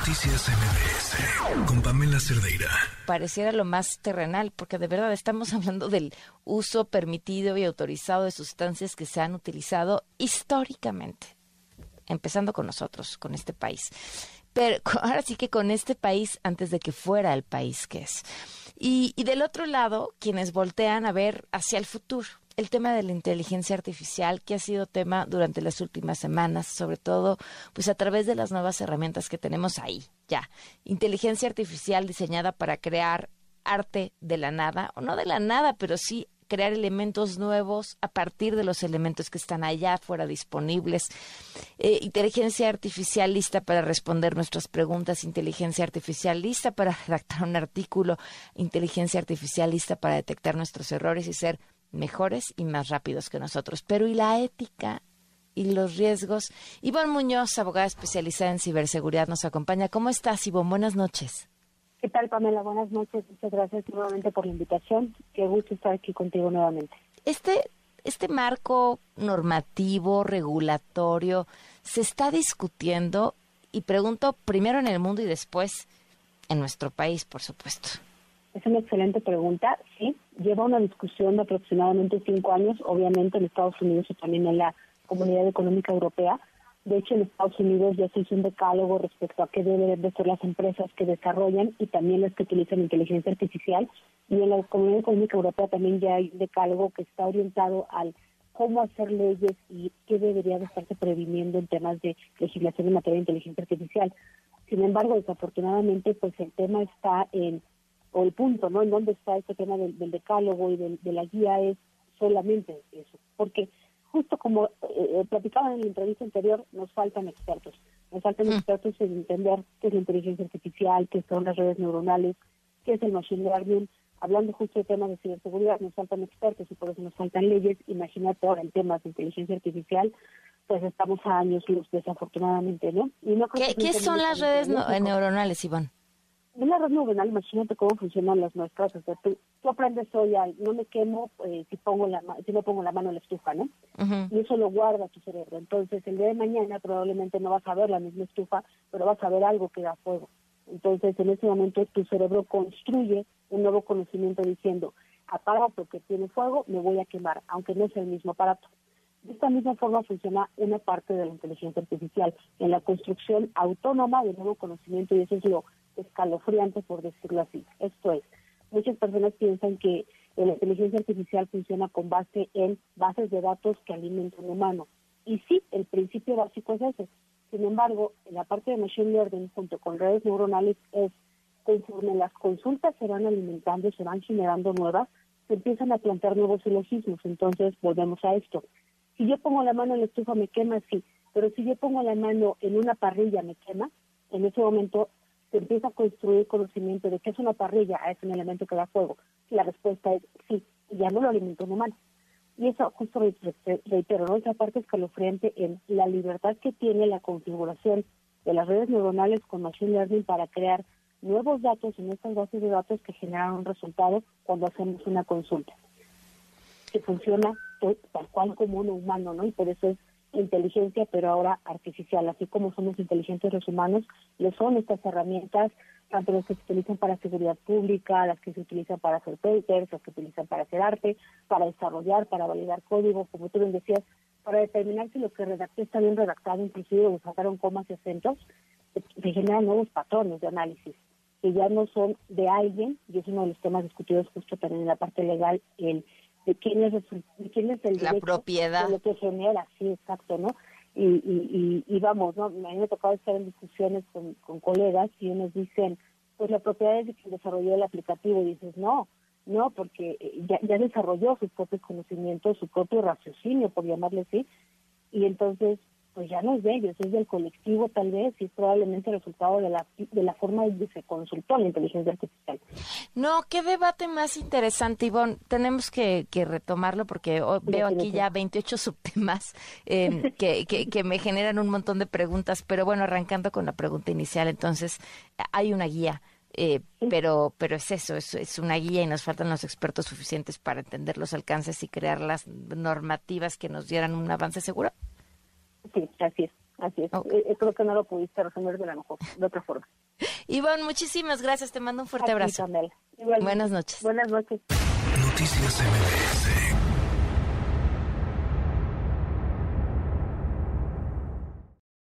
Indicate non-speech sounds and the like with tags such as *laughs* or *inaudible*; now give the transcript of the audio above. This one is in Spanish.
Noticias MBS con Pamela Cerdeira. Pareciera lo más terrenal, porque de verdad estamos *laughs* hablando del uso permitido y autorizado de sustancias que se han utilizado históricamente, empezando con nosotros, con este país. Pero *laughs* ahora sí que con este país antes de que fuera el país que es. Y, y del otro lado, quienes voltean a ver hacia el futuro el tema de la inteligencia artificial, que ha sido tema durante las últimas semanas, sobre todo pues a través de las nuevas herramientas que tenemos ahí, ya. Inteligencia artificial diseñada para crear arte de la nada, o no de la nada, pero sí crear elementos nuevos a partir de los elementos que están allá fuera disponibles. Eh, inteligencia artificial lista para responder nuestras preguntas, inteligencia artificial lista para *laughs* redactar un artículo, inteligencia artificial lista para detectar nuestros errores y ser mejores y más rápidos que nosotros. Pero ¿y la ética y los riesgos? Ivonne Muñoz, abogada especializada en ciberseguridad, nos acompaña. ¿Cómo estás, Ivonne? Buenas noches. ¿Qué tal, Pamela? Buenas noches. Muchas gracias nuevamente por la invitación. Qué gusto estar aquí contigo nuevamente. Este, este marco normativo, regulatorio, se está discutiendo y pregunto primero en el mundo y después en nuestro país, por supuesto. Es una excelente pregunta. Sí, lleva una discusión de aproximadamente cinco años, obviamente en Estados Unidos y también en la Comunidad Económica Europea. De hecho, en Estados Unidos ya se hizo un decálogo respecto a qué deben de ser las empresas que desarrollan y también las que utilizan inteligencia artificial. Y en la Comunidad Económica Europea también ya hay un decálogo que está orientado al cómo hacer leyes y qué debería de estarse previniendo en temas de legislación en materia de inteligencia artificial. Sin embargo, desafortunadamente, pues el tema está en o el punto, ¿no? En dónde está este tema del, decálogo y de la guía es solamente eso. Porque justo como eh, eh platicaban en la entrevista anterior, nos faltan expertos. Nos faltan mm. expertos en entender qué es la inteligencia artificial, qué son las redes neuronales, qué es el machine learning. Hablando justo de temas de ciberseguridad, nos faltan expertos y por eso nos faltan leyes. Imagínate ahora en temas de inteligencia artificial, pues estamos a años luz, desafortunadamente, ¿no? Y no ¿Qué, ¿qué son las redes neuronales, Iván? Una red neuronal, imagínate cómo funcionan las nuestras. O sea, tú, aprendes hoy, no me quemo eh, si pongo la si no pongo la mano en la estufa, ¿no? Y eso lo guarda tu cerebro. Entonces, el día de mañana probablemente no vas a ver la misma estufa, pero vas a ver algo que da fuego. Entonces, en ese momento tu cerebro construye un nuevo conocimiento diciendo, aparato que tiene fuego, me voy a quemar, aunque no sea el mismo aparato. De esta misma forma funciona una parte de la inteligencia artificial, en la construcción autónoma de nuevo conocimiento, y eso es lo escalofriante, por decirlo así. Esto es, muchas personas piensan que la inteligencia artificial funciona con base en bases de datos que alimentan humano. Y sí, el principio básico es ese. Sin embargo, en la parte de Machine Learning, junto con redes neuronales, es conforme las consultas se van alimentando, se van generando nuevas, se empiezan a plantear nuevos silogismos. Entonces, volvemos a esto. Si yo pongo la mano en la estufa, me quema, sí. Pero si yo pongo la mano en una parrilla, me quema. En ese momento se empieza a construir conocimiento de qué es una parrilla, ah, es un elemento que da fuego. La respuesta es sí, y ya no lo alimentó un humano. Y eso justo reitero, ¿no? esa parte escalofriante en la libertad que tiene la configuración de las redes neuronales con Machine Learning para crear nuevos datos en estas bases de datos que generan un resultado cuando hacemos una consulta. Que funciona tal cual como un humano, ¿no? Y por eso es inteligencia, pero ahora artificial, así como somos inteligentes los humanos, lo son estas herramientas, tanto las que se utilizan para seguridad pública, las que se utilizan para hacer papers, las que se utilizan para hacer arte, para desarrollar, para validar código, como tú bien decías, para determinar si lo que redacté está bien redactado, inclusive o sacaron comas y acentos, se generan nuevos patrones de análisis que ya no son de alguien, y es uno de los temas discutidos justo también en la parte legal, el de quién es, quién es el la propiedad de lo que genera, sí, exacto, ¿no? Y, y, y, vamos, ¿no? A mí me ha tocado estar en discusiones con, con colegas y unos dicen, pues la propiedad es de quien desarrolló el aplicativo, y dices, no, no, porque eh, ya, ya desarrolló sus propios conocimientos, su propio raciocinio, por llamarle así, y entonces pues ya no es de ellos, es del colectivo tal vez y es probablemente el resultado de la, de la forma en que se consultó la inteligencia artificial. No, qué debate más interesante, Ivonne. Tenemos que, que retomarlo porque veo aquí ya 28 subtemas eh, *laughs* que, que, que me generan un montón de preguntas, pero bueno, arrancando con la pregunta inicial, entonces hay una guía. Eh, pero pero es eso, es, es, una guía y nos faltan los expertos suficientes para entender los alcances y crear las normativas que nos dieran un avance seguro. Sí, así es. Así es. Eh, creo que no lo pudiste resolver de la mejor, de otra forma. Ivonne, muchísimas gracias. Te mando un fuerte abrazo. Buenas noches. Buenas noches. Noticias MBS